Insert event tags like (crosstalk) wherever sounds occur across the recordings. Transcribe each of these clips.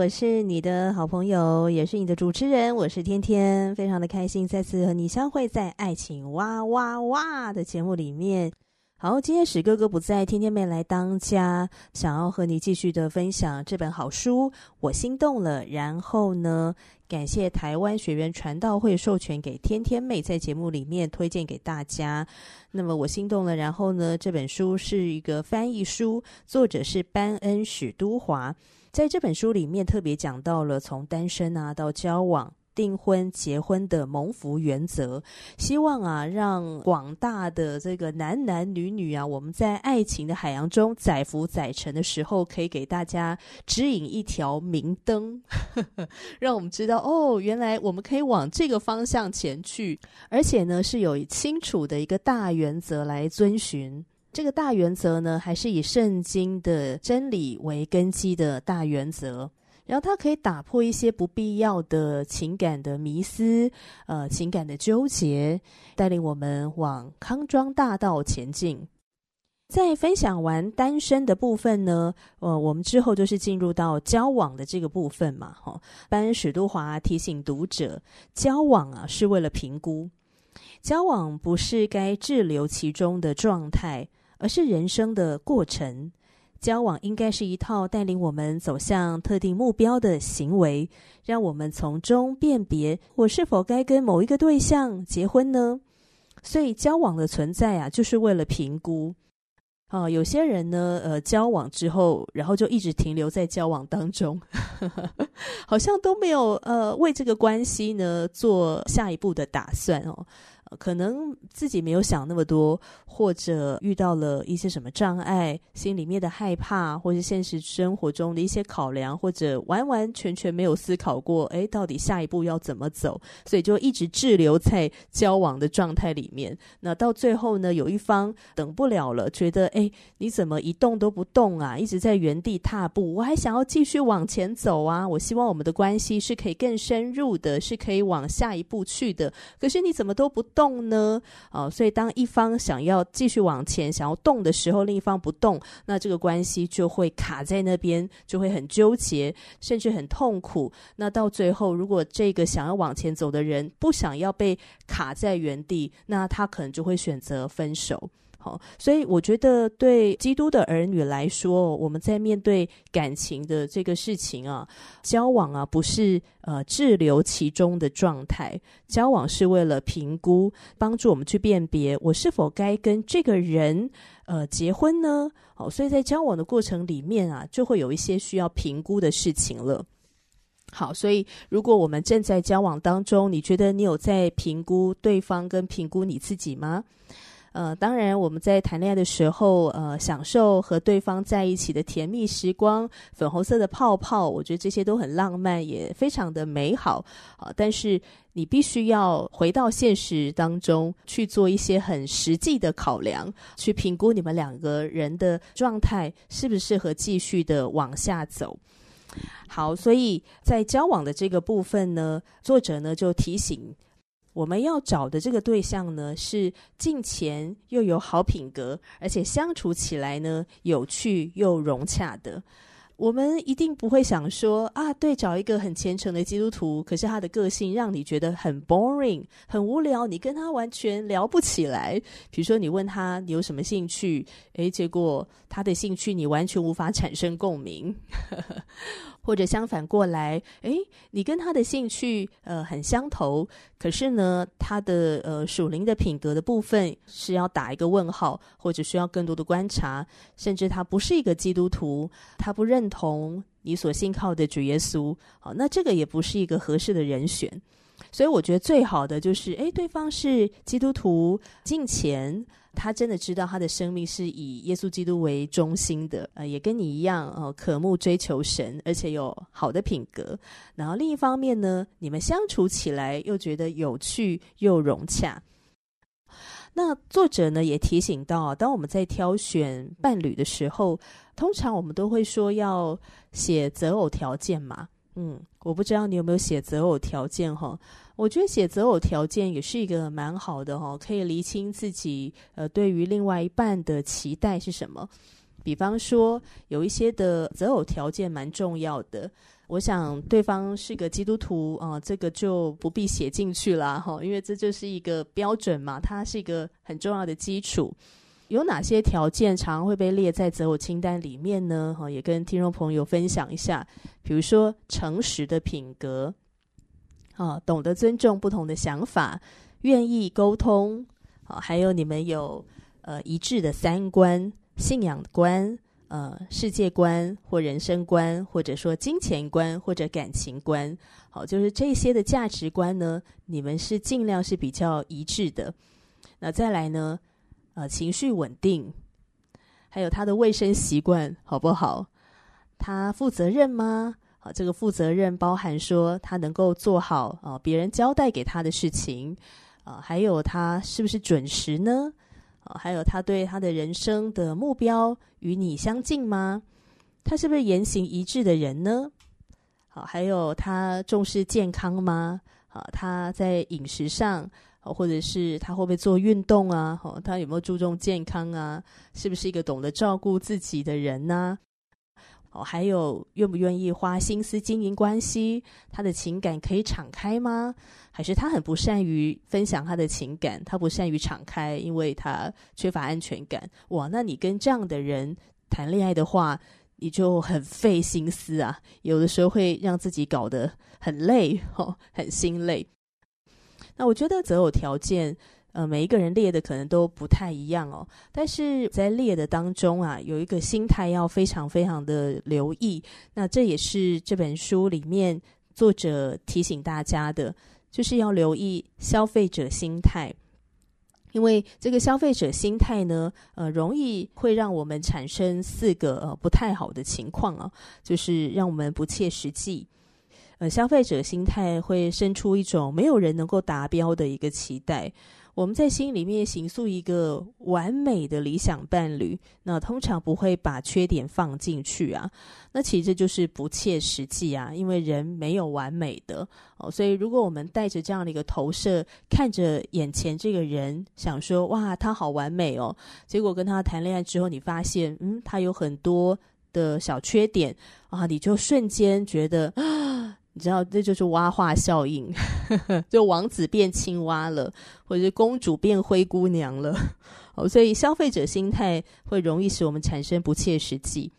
我是你的好朋友，也是你的主持人，我是天天，非常的开心再次和你相会在《爱情哇哇哇》的节目里面。好，今天史哥哥不在，天天妹来当家，想要和你继续的分享这本好书，我心动了。然后呢，感谢台湾学员传道会授权给天天妹在节目里面推荐给大家。那么我心动了。然后呢，这本书是一个翻译书，作者是班恩许都华，在这本书里面特别讲到了从单身啊到交往。订婚、结婚的蒙福原则，希望啊，让广大的这个男男女女啊，我们在爱情的海洋中载浮载沉的时候，可以给大家指引一条明灯，(laughs) 让我们知道哦，原来我们可以往这个方向前去，而且呢，是有清楚的一个大原则来遵循。这个大原则呢，还是以圣经的真理为根基的大原则。然后它可以打破一些不必要的情感的迷思，呃，情感的纠结，带领我们往康庄大道前进。在分享完单身的部分呢，呃，我们之后就是进入到交往的这个部分嘛，哈、哦。班恩史都华提醒读者，交往啊是为了评估，交往不是该滞留其中的状态，而是人生的过程。交往应该是一套带领我们走向特定目标的行为，让我们从中辨别我是否该跟某一个对象结婚呢？所以，交往的存在啊，就是为了评估。啊，有些人呢，呃，交往之后，然后就一直停留在交往当中，(laughs) 好像都没有呃为这个关系呢做下一步的打算哦。可能自己没有想那么多，或者遇到了一些什么障碍，心里面的害怕，或是现实生活中的一些考量，或者完完全全没有思考过，诶，到底下一步要怎么走？所以就一直滞留在交往的状态里面。那到最后呢，有一方等不了了，觉得，诶，你怎么一动都不动啊？一直在原地踏步，我还想要继续往前走啊！我希望我们的关系是可以更深入的，是可以往下一步去的。可是你怎么都不动？动呢？啊、所以当一方想要继续往前，想要动的时候，另一方不动，那这个关系就会卡在那边，就会很纠结，甚至很痛苦。那到最后，如果这个想要往前走的人不想要被卡在原地，那他可能就会选择分手。好，所以我觉得对基督的儿女来说，我们在面对感情的这个事情啊，交往啊，不是呃滞留其中的状态，交往是为了评估，帮助我们去辨别我是否该跟这个人呃结婚呢？好，所以在交往的过程里面啊，就会有一些需要评估的事情了。好，所以如果我们正在交往当中，你觉得你有在评估对方跟评估你自己吗？呃，当然，我们在谈恋爱的时候，呃，享受和对方在一起的甜蜜时光，粉红色的泡泡，我觉得这些都很浪漫，也非常的美好啊，呃。但是，你必须要回到现实当中去做一些很实际的考量，去评估你们两个人的状态适不适合继续的往下走。好，所以在交往的这个部分呢，作者呢就提醒。我们要找的这个对象呢，是敬虔又有好品格，而且相处起来呢有趣又融洽的。我们一定不会想说啊，对，找一个很虔诚的基督徒，可是他的个性让你觉得很 boring，很无聊，你跟他完全聊不起来。比如说，你问他你有什么兴趣，诶，结果他的兴趣你完全无法产生共鸣。或者相反过来，诶，你跟他的兴趣呃很相投，可是呢，他的呃属灵的品格的部分是要打一个问号，或者需要更多的观察，甚至他不是一个基督徒，他不认同你所信靠的主耶稣，好，那这个也不是一个合适的人选。所以我觉得最好的就是，诶，对方是基督徒，敬虔，他真的知道他的生命是以耶稣基督为中心的，呃，也跟你一样，呃，渴慕追求神，而且有好的品格。然后另一方面呢，你们相处起来又觉得有趣又融洽。那作者呢也提醒到，当我们在挑选伴侣的时候，通常我们都会说要写择偶条件嘛。嗯，我不知道你有没有写择偶条件哈？我觉得写择偶条件也是一个蛮好的哈，可以厘清自己呃对于另外一半的期待是什么。比方说，有一些的择偶条件蛮重要的。我想对方是个基督徒啊，这个就不必写进去了哈，因为这就是一个标准嘛，它是一个很重要的基础。有哪些条件常会被列在择偶清单里面呢？哈，也跟听众朋友分享一下。比如说，诚实的品格，啊，懂得尊重不同的想法，愿意沟通，啊，还有你们有呃一致的三观、信仰观。呃，世界观或人生观，或者说金钱观或者感情观，好，就是这些的价值观呢，你们是尽量是比较一致的。那再来呢，呃，情绪稳定，还有他的卫生习惯好不好？他负责任吗？好，这个负责任包含说他能够做好啊，别人交代给他的事情啊，还有他是不是准时呢？啊还有他对他的人生的目标与你相近吗？他是不是言行一致的人呢？好，还有他重视健康吗？好，他在饮食上，或者是他会不会做运动啊？哦，他有没有注重健康啊？是不是一个懂得照顾自己的人呢？哦，还有愿不愿意花心思经营关系？他的情感可以敞开吗？还是他很不善于分享他的情感？他不善于敞开，因为他缺乏安全感。哇，那你跟这样的人谈恋爱的话，你就很费心思啊，有的时候会让自己搞得很累，哦，很心累。那我觉得择偶条件。呃，每一个人列的可能都不太一样哦，但是在列的当中啊，有一个心态要非常非常的留意。那这也是这本书里面作者提醒大家的，就是要留意消费者心态，因为这个消费者心态呢，呃，容易会让我们产生四个呃不太好的情况啊，就是让我们不切实际。呃，消费者心态会生出一种没有人能够达标的一个期待。我们在心里面形塑一个完美的理想伴侣，那通常不会把缺点放进去啊。那其实就是不切实际啊，因为人没有完美的哦。所以如果我们带着这样的一个投射，看着眼前这个人，想说哇，他好完美哦，结果跟他谈恋爱之后，你发现嗯，他有很多的小缺点啊，你就瞬间觉得啊。你知道，这就是蛙化效应，(laughs) 就王子变青蛙了，或者是公主变灰姑娘了。哦，所以消费者心态会容易使我们产生不切实际。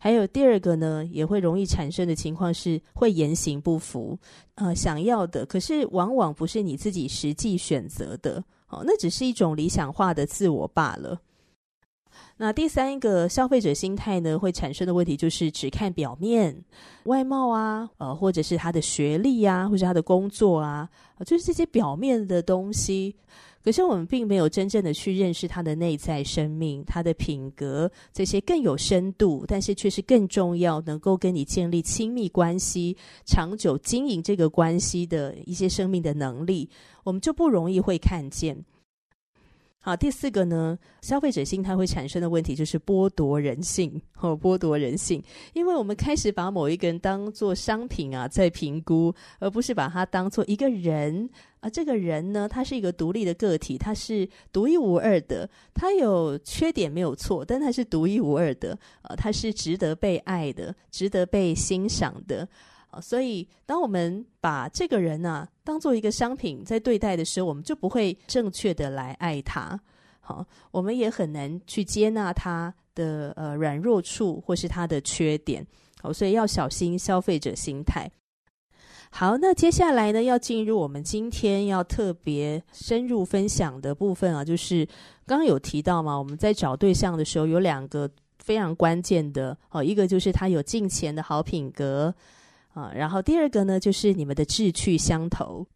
还有第二个呢，也会容易产生的情况是会言行不符。呃，想要的，可是往往不是你自己实际选择的。哦，那只是一种理想化的自我罢了。那第三个消费者心态呢，会产生的问题就是只看表面、外貌啊，呃，或者是他的学历啊，或者他的工作啊，就是这些表面的东西。可是我们并没有真正的去认识他的内在生命、他的品格，这些更有深度，但是却是更重要，能够跟你建立亲密关系、长久经营这个关系的一些生命的能力，我们就不容易会看见。啊，第四个呢，消费者心态会产生的问题就是剥夺人性，哦，剥夺人性，因为我们开始把某一个人当做商品啊，在评估，而不是把他当做一个人啊。这个人呢，他是一个独立的个体，他是独一无二的，他有缺点没有错，但他是独一无二的，啊，他是值得被爱的，值得被欣赏的。啊，所以当我们把这个人呢、当做一个商品在对待的时候，我们就不会正确的来爱他。好，我们也很难去接纳他的呃软弱处或是他的缺点。好，所以要小心消费者心态。好，那接下来呢，要进入我们今天要特别深入分享的部分啊，就是刚刚有提到嘛，我们在找对象的时候有两个非常关键的哦，一个就是他有敬虔的好品格。啊。然后第二个呢，就是你们的志趣相投，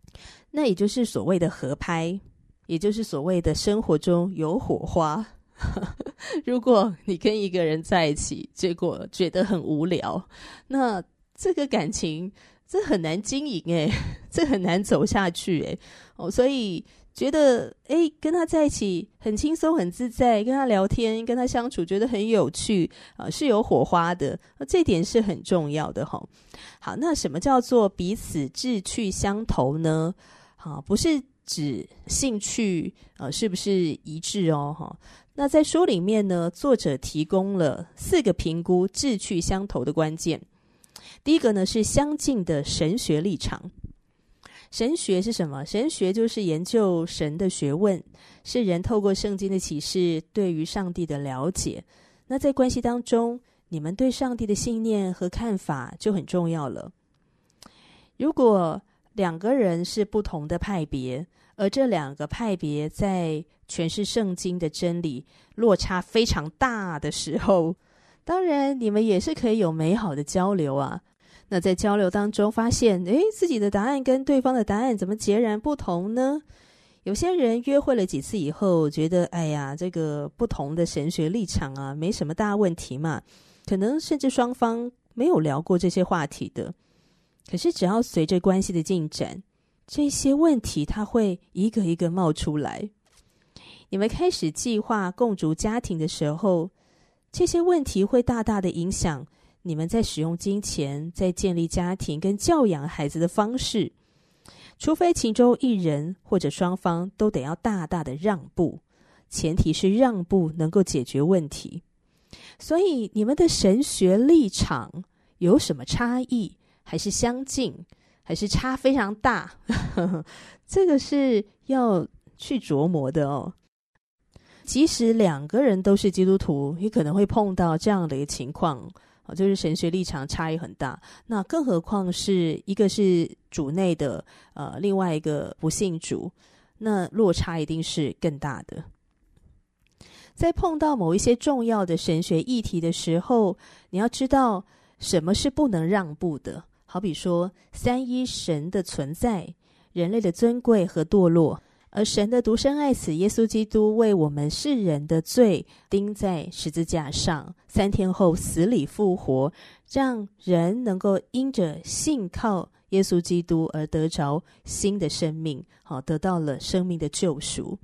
那也就是所谓的合拍，也就是所谓的生活中有火花。(laughs) 如果你跟一个人在一起，结果觉得很无聊，那这个感情这很难经营诶，(laughs) 这很难走下去诶。哦，所以觉得诶，跟他在一起很轻松很自在，跟他聊天跟他相处觉得很有趣啊，是有火花的，这点是很重要的哈。好，那什么叫做彼此志趣相投呢？好，不是指兴趣呃是不是一致哦哈。那在书里面呢，作者提供了四个评估志趣相投的关键。第一个呢是相近的神学立场。神学是什么？神学就是研究神的学问，是人透过圣经的启示对于上帝的了解。那在关系当中，你们对上帝的信念和看法就很重要了。如果两个人是不同的派别，而这两个派别在诠释圣经的真理落差非常大的时候，当然你们也是可以有美好的交流啊。那在交流当中发现，诶，自己的答案跟对方的答案怎么截然不同呢？有些人约会了几次以后，觉得哎呀，这个不同的神学立场啊，没什么大问题嘛。可能甚至双方没有聊过这些话题的。可是只要随着关系的进展，这些问题它会一个一个冒出来。你们开始计划共组家庭的时候，这些问题会大大的影响你们在使用金钱、在建立家庭跟教养孩子的方式。除非其中一人或者双方都得要大大的让步，前提是让步能够解决问题。所以你们的神学立场有什么差异，还是相近，还是差非常大？(laughs) 这个是要去琢磨的哦。即使两个人都是基督徒，也可能会碰到这样的一个情况，就是神学立场差异很大。那更何况是一个是主内的，呃，另外一个不信主，那落差一定是更大的。在碰到某一些重要的神学议题的时候，你要知道什么是不能让步的。好比说，三一神的存在、人类的尊贵和堕落。而神的独生爱子耶稣基督为我们世人的罪钉在十字架上，三天后死里复活，让人能够因着信靠耶稣基督而得着新的生命，好，得到了生命的救赎。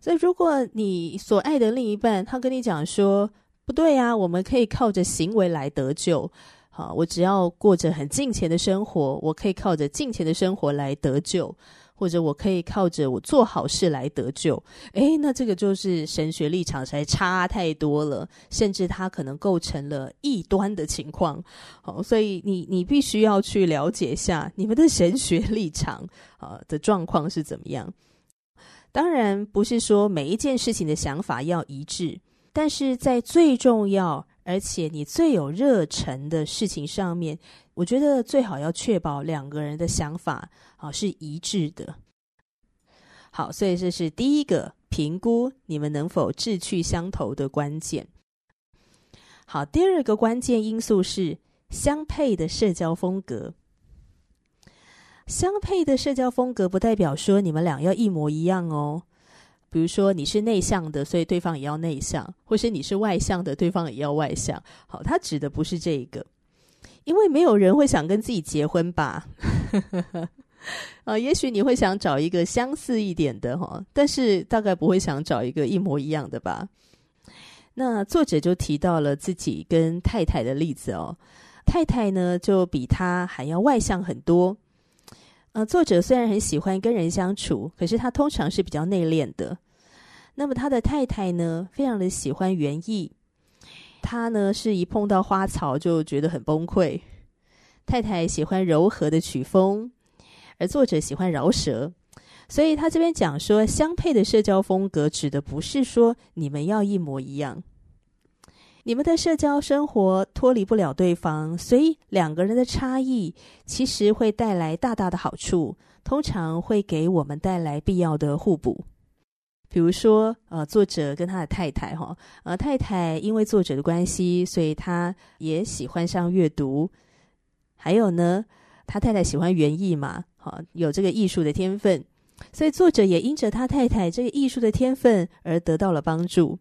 所以，如果你所爱的另一半他跟你讲说不对啊，我们可以靠着行为来得救，好，我只要过着很敬虔的生活，我可以靠着敬虔的生活来得救。或者我可以靠着我做好事来得救，诶，那这个就是神学立场才差太多了，甚至它可能构成了异端的情况。好，所以你你必须要去了解一下你们的神学立场啊的状况是怎么样。当然不是说每一件事情的想法要一致，但是在最重要而且你最有热忱的事情上面。我觉得最好要确保两个人的想法啊是一致的。好，所以这是第一个评估你们能否志趣相投的关键。好，第二个关键因素是相配的社交风格。相配的社交风格不代表说你们俩要一模一样哦。比如说你是内向的，所以对方也要内向，或是你是外向的，对方也要外向。好，他指的不是这个。因为没有人会想跟自己结婚吧？啊，(laughs) 也许你会想找一个相似一点的哈，但是大概不会想找一个一模一样的吧？那作者就提到了自己跟太太的例子哦。太太呢，就比他还要外向很多。呃，作者虽然很喜欢跟人相处，可是他通常是比较内敛的。那么他的太太呢，非常的喜欢园艺。他呢，是一碰到花草就觉得很崩溃。太太喜欢柔和的曲风，而作者喜欢饶舌，所以他这边讲说相配的社交风格，指的不是说你们要一模一样。你们的社交生活脱离不了对方，所以两个人的差异其实会带来大大的好处，通常会给我们带来必要的互补。比如说，呃，作者跟他的太太，哈，呃，太太因为作者的关系，所以他也喜欢上阅读。还有呢，他太太喜欢园艺嘛，好，有这个艺术的天分，所以作者也因着他太太这个艺术的天分而得到了帮助。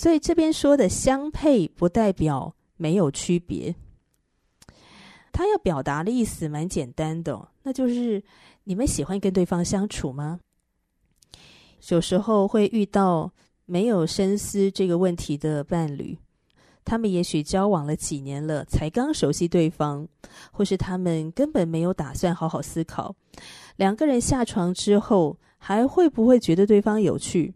所以这边说的相配，不代表没有区别。他要表达的意思蛮简单的，那就是你们喜欢跟对方相处吗？有时候会遇到没有深思这个问题的伴侣，他们也许交往了几年了，才刚熟悉对方，或是他们根本没有打算好好思考，两个人下床之后，还会不会觉得对方有趣？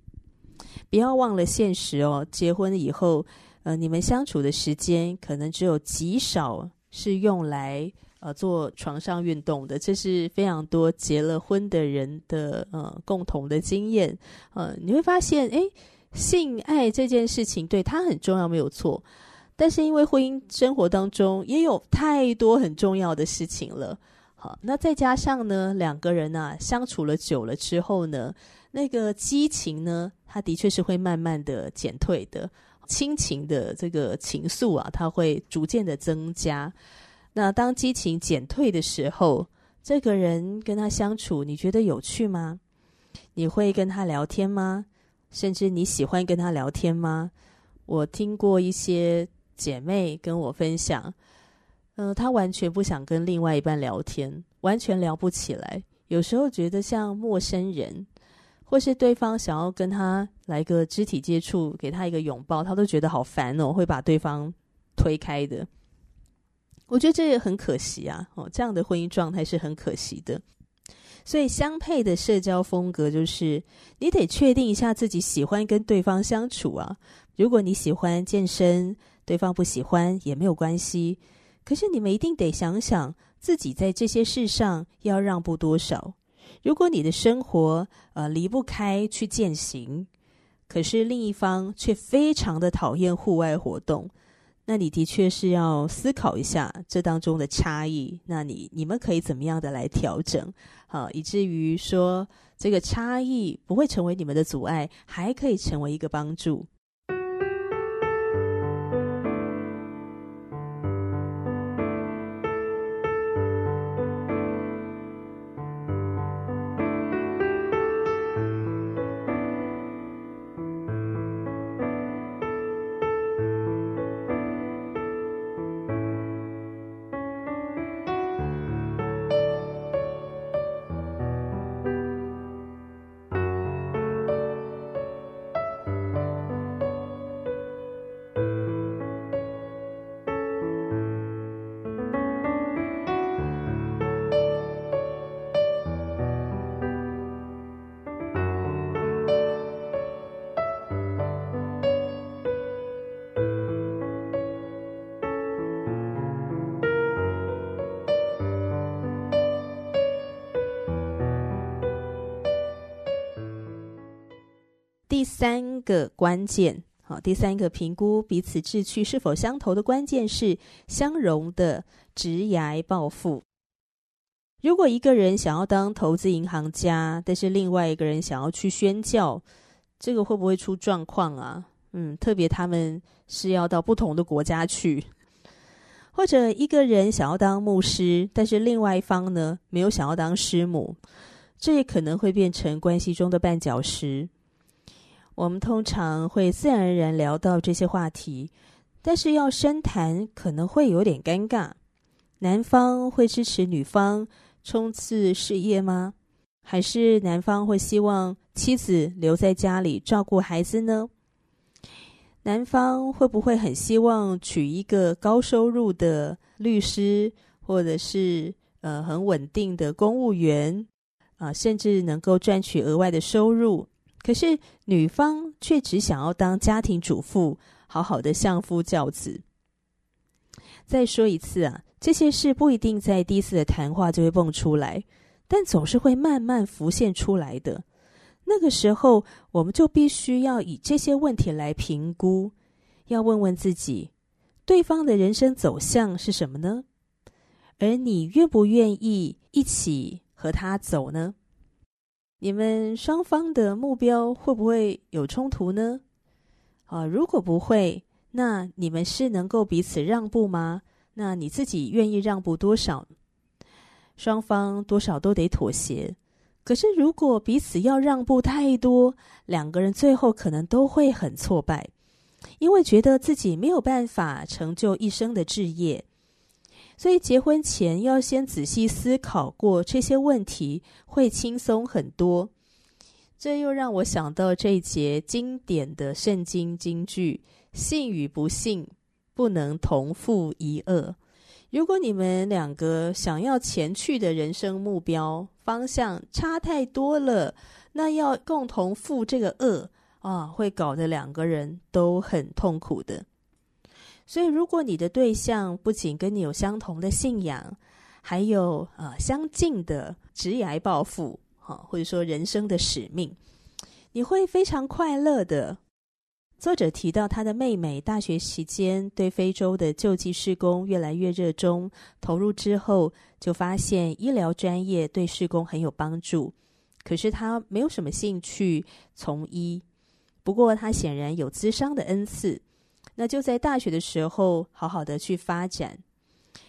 不要忘了现实哦，结婚以后，呃，你们相处的时间可能只有极少。是用来呃做床上运动的，这是非常多结了婚的人的呃共同的经验。呃，你会发现，诶，性爱这件事情对他很重要，没有错。但是因为婚姻生活当中也有太多很重要的事情了。好，那再加上呢，两个人啊相处了久了之后呢，那个激情呢，它的确是会慢慢的减退的。亲情的这个情愫啊，它会逐渐的增加。那当激情减退的时候，这个人跟他相处，你觉得有趣吗？你会跟他聊天吗？甚至你喜欢跟他聊天吗？我听过一些姐妹跟我分享，嗯、呃，她完全不想跟另外一半聊天，完全聊不起来。有时候觉得像陌生人。或是对方想要跟他来个肢体接触，给他一个拥抱，他都觉得好烦哦，会把对方推开的。我觉得这也很可惜啊，哦，这样的婚姻状态是很可惜的。所以相配的社交风格就是，你得确定一下自己喜欢跟对方相处啊。如果你喜欢健身，对方不喜欢也没有关系。可是你们一定得想想自己在这些事上要让步多少。如果你的生活呃离不开去践行，可是另一方却非常的讨厌户外活动，那你的确是要思考一下这当中的差异。那你你们可以怎么样的来调整？好，以至于说这个差异不会成为你们的阻碍，还可以成为一个帮助。三个关键，好，第三个评估彼此志趣是否相投的关键是相容的职涯抱负。如果一个人想要当投资银行家，但是另外一个人想要去宣教，这个会不会出状况啊？嗯，特别他们是要到不同的国家去，或者一个人想要当牧师，但是另外一方呢，没有想要当师母，这也可能会变成关系中的绊脚石。我们通常会自然而然聊到这些话题，但是要深谈可能会有点尴尬。男方会支持女方冲刺事业吗？还是男方会希望妻子留在家里照顾孩子呢？男方会不会很希望娶一个高收入的律师，或者是呃很稳定的公务员啊，甚至能够赚取额外的收入？可是女方却只想要当家庭主妇，好好的相夫教子。再说一次啊，这些事不一定在第一次的谈话就会蹦出来，但总是会慢慢浮现出来的。那个时候，我们就必须要以这些问题来评估，要问问自己，对方的人生走向是什么呢？而你愿不愿意一起和他走呢？你们双方的目标会不会有冲突呢？啊，如果不会，那你们是能够彼此让步吗？那你自己愿意让步多少？双方多少都得妥协。可是如果彼此要让步太多，两个人最后可能都会很挫败，因为觉得自己没有办法成就一生的志业。所以结婚前要先仔细思考过这些问题，会轻松很多。这又让我想到这一节经典的圣经金句：“信与不信不能同负一轭。”如果你们两个想要前去的人生目标方向差太多了，那要共同负这个恶啊，会搞得两个人都很痛苦的。所以，如果你的对象不仅跟你有相同的信仰，还有呃相近的职业抱负。好，或者说人生的使命，你会非常快乐的。作者提到他的妹妹大学期间对非洲的救济事工越来越热衷，投入之后就发现医疗专业对事工很有帮助，可是他没有什么兴趣从医。不过他显然有咨商的恩赐，那就在大学的时候好好的去发展。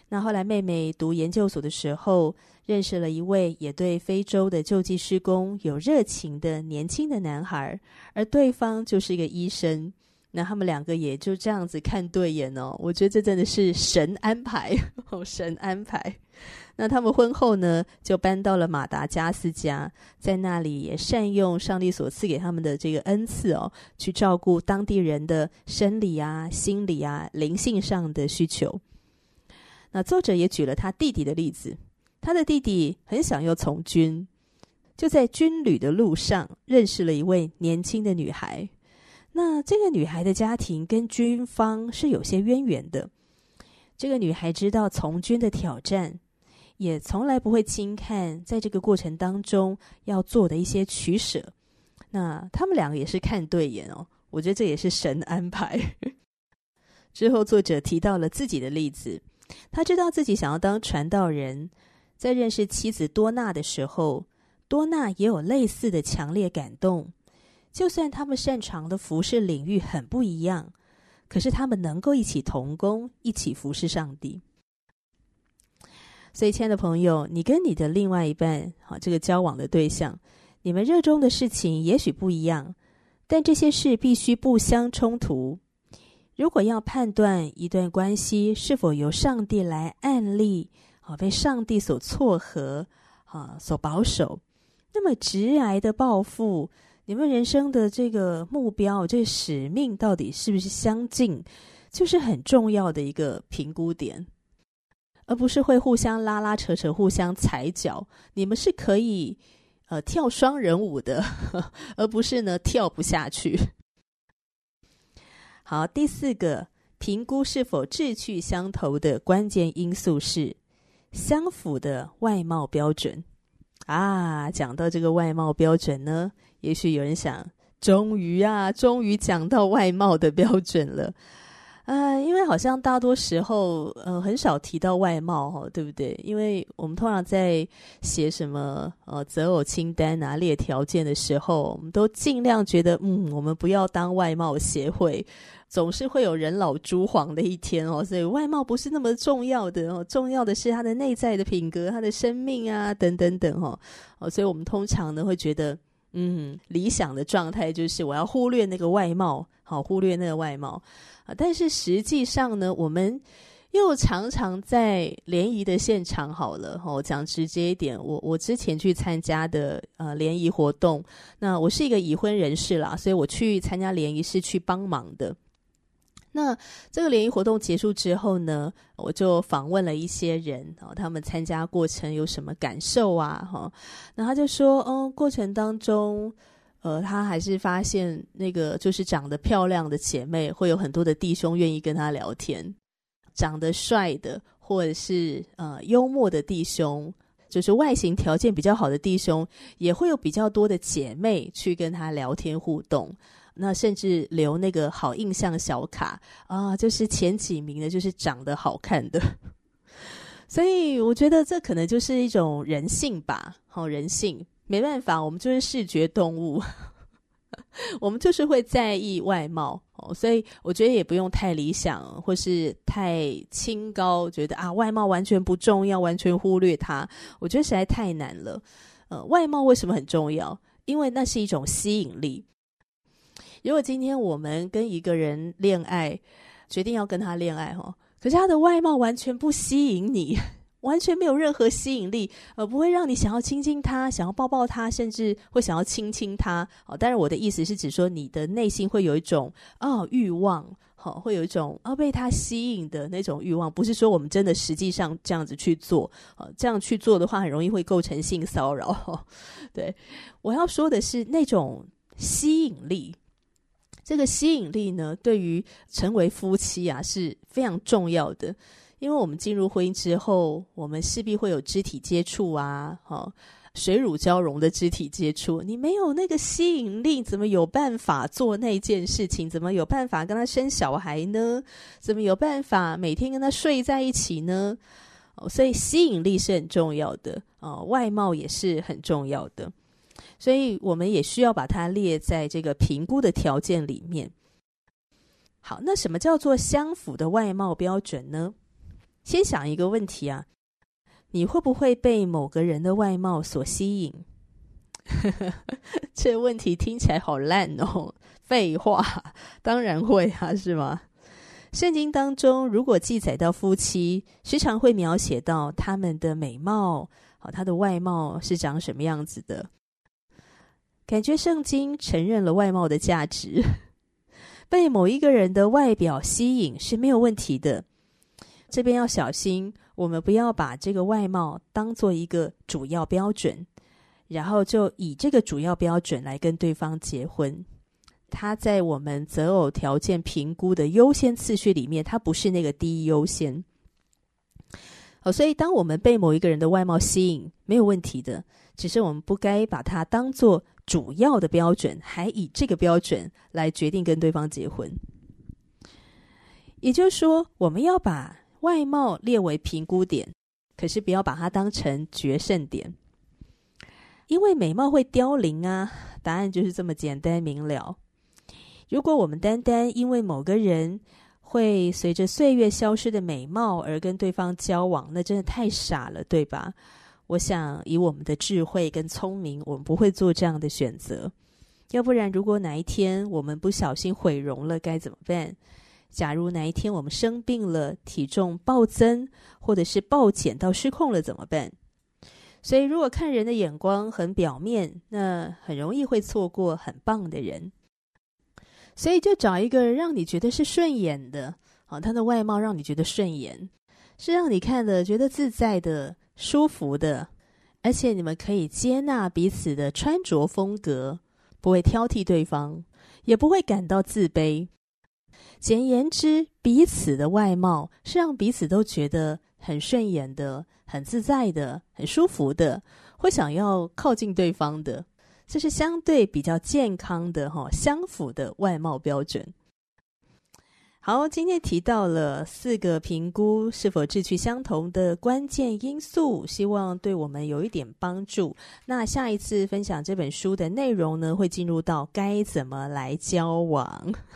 那后来妹妹读研究所的时候，认识了一位也对非洲的救济施工有热情的年轻的男孩，而对方就是一个医生。那他们两个也就这样子看对眼哦，我觉得这真的是神安排，(laughs) 哦，神安排。那他们婚后呢，就搬到了马达加斯加，在那里也善用上帝所赐给他们的这个恩赐哦，去照顾当地人的生理啊、心理啊、灵性上的需求。那作者也举了他弟弟的例子。他的弟弟很想要从军，就在军旅的路上认识了一位年轻的女孩。那这个女孩的家庭跟军方是有些渊源的。这个女孩知道从军的挑战，也从来不会轻看在这个过程当中要做的一些取舍。那他们两个也是看对眼哦，我觉得这也是神安排。(laughs) 之后作者提到了自己的例子，他知道自己想要当传道人。在认识妻子多娜的时候，多娜也有类似的强烈感动。就算他们擅长的服饰领域很不一样，可是他们能够一起同工，一起服侍上帝。所以，亲爱的朋友，你跟你的另外一半，好，这个交往的对象，你们热衷的事情也许不一样，但这些事必须不相冲突。如果要判断一段关系是否由上帝来案例，啊，被上帝所撮合，啊，所保守。那么，直癌的抱负，你们人生的这个目标、这使命，到底是不是相近，就是很重要的一个评估点，而不是会互相拉拉扯扯、互相踩脚。你们是可以呃跳双人舞的，(laughs) 而不是呢跳不下去。好，第四个评估是否志趣相投的关键因素是。相符的外貌标准啊，讲到这个外貌标准呢，也许有人想，终于啊，终于讲到外貌的标准了。啊，因为好像大多时候，呃，很少提到外貌，哦，对不对？因为我们通常在写什么呃择偶清单啊、列条件的时候，我们都尽量觉得，嗯，我们不要当外貌协会，总是会有人老珠黄的一天哦。所以外貌不是那么重要的哦，重要的是他的内在的品格、他的生命啊，等等等哦。哦，所以我们通常呢会觉得，嗯，理想的状态就是我要忽略那个外貌，好，忽略那个外貌。啊，但是实际上呢，我们又常常在联谊的现场。好了，我讲直接一点，我我之前去参加的呃联谊活动，那我是一个已婚人士啦，所以我去参加联谊是去帮忙的。那这个联谊活动结束之后呢，我就访问了一些人，哦，他们参加过程有什么感受啊？哈，那他就说，嗯，过程当中。呃，他还是发现那个就是长得漂亮的姐妹，会有很多的弟兄愿意跟他聊天。长得帅的，或者是呃幽默的弟兄，就是外形条件比较好的弟兄，也会有比较多的姐妹去跟他聊天互动。那甚至留那个好印象小卡啊，就是前几名的，就是长得好看的。(laughs) 所以我觉得这可能就是一种人性吧，好人性。没办法，我们就是视觉动物。(laughs) 我们就是会在意外貌哦，所以我觉得也不用太理想或是太清高，觉得啊外貌完全不重要，完全忽略它，我觉得实在太难了。呃，外貌为什么很重要？因为那是一种吸引力。如果今天我们跟一个人恋爱，决定要跟他恋爱哈，可是他的外貌完全不吸引你。完全没有任何吸引力，呃，不会让你想要亲近他，想要抱抱他，甚至会想要亲亲他。哦，当然我的意思是指说，你的内心会有一种啊、哦、欲望，好、会有一种啊、哦、被他吸引的那种欲望。不是说我们真的实际上这样子去做，哦，这样去做的话，很容易会构成性骚扰。哦、(laughs) 对，我要说的是那种吸引力，这个吸引力呢，对于成为夫妻啊是非常重要的。因为我们进入婚姻之后，我们势必会有肢体接触啊，哈，水乳交融的肢体接触。你没有那个吸引力，怎么有办法做那件事情？怎么有办法跟他生小孩呢？怎么有办法每天跟他睡在一起呢？哦，所以吸引力是很重要的哦，外貌也是很重要的，所以我们也需要把它列在这个评估的条件里面。好，那什么叫做相符的外貌标准呢？先想一个问题啊，你会不会被某个人的外貌所吸引？(laughs) 这问题听起来好烂哦。(laughs) 废话，当然会啊，是吗？圣经当中如果记载到夫妻，时常会描写到他们的美貌，好，他的外貌是长什么样子的？感觉圣经承认了外貌的价值，(laughs) 被某一个人的外表吸引是没有问题的。这边要小心，我们不要把这个外貌当做一个主要标准，然后就以这个主要标准来跟对方结婚。他在我们择偶条件评估的优先次序里面，他不是那个第一优先。好，所以当我们被某一个人的外貌吸引，没有问题的，只是我们不该把它当做主要的标准，还以这个标准来决定跟对方结婚。也就是说，我们要把外貌列为评估点，可是不要把它当成决胜点，因为美貌会凋零啊。答案就是这么简单明了。如果我们单单因为某个人会随着岁月消失的美貌而跟对方交往，那真的太傻了，对吧？我想以我们的智慧跟聪明，我们不会做这样的选择。要不然，如果哪一天我们不小心毁容了，该怎么办？假如哪一天我们生病了，体重暴增，或者是暴减到失控了，怎么办？所以，如果看人的眼光很表面，那很容易会错过很棒的人。所以，就找一个让你觉得是顺眼的，啊，他的外貌让你觉得顺眼，是让你看了觉得自在的、舒服的，而且你们可以接纳彼此的穿着风格，不会挑剔对方，也不会感到自卑。简言之，彼此的外貌是让彼此都觉得很顺眼的、很自在的、很舒服的，会想要靠近对方的，这是相对比较健康的哈、哦、相符的外貌标准。好，今天提到了四个评估是否志趣相同的关键因素，希望对我们有一点帮助。那下一次分享这本书的内容呢，会进入到该怎么来交往，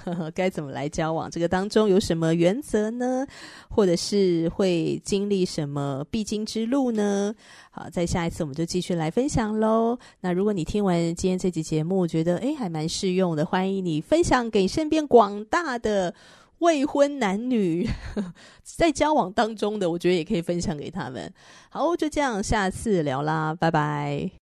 呵呵，该怎么来交往，这个当中有什么原则呢？或者是会经历什么必经之路呢？好，在下一次我们就继续来分享喽。那如果你听完今天这集节目，觉得诶还蛮适用的，欢迎你分享给身边广大的。未婚男女 (laughs) 在交往当中的，我觉得也可以分享给他们。好，就这样，下次聊啦，拜拜。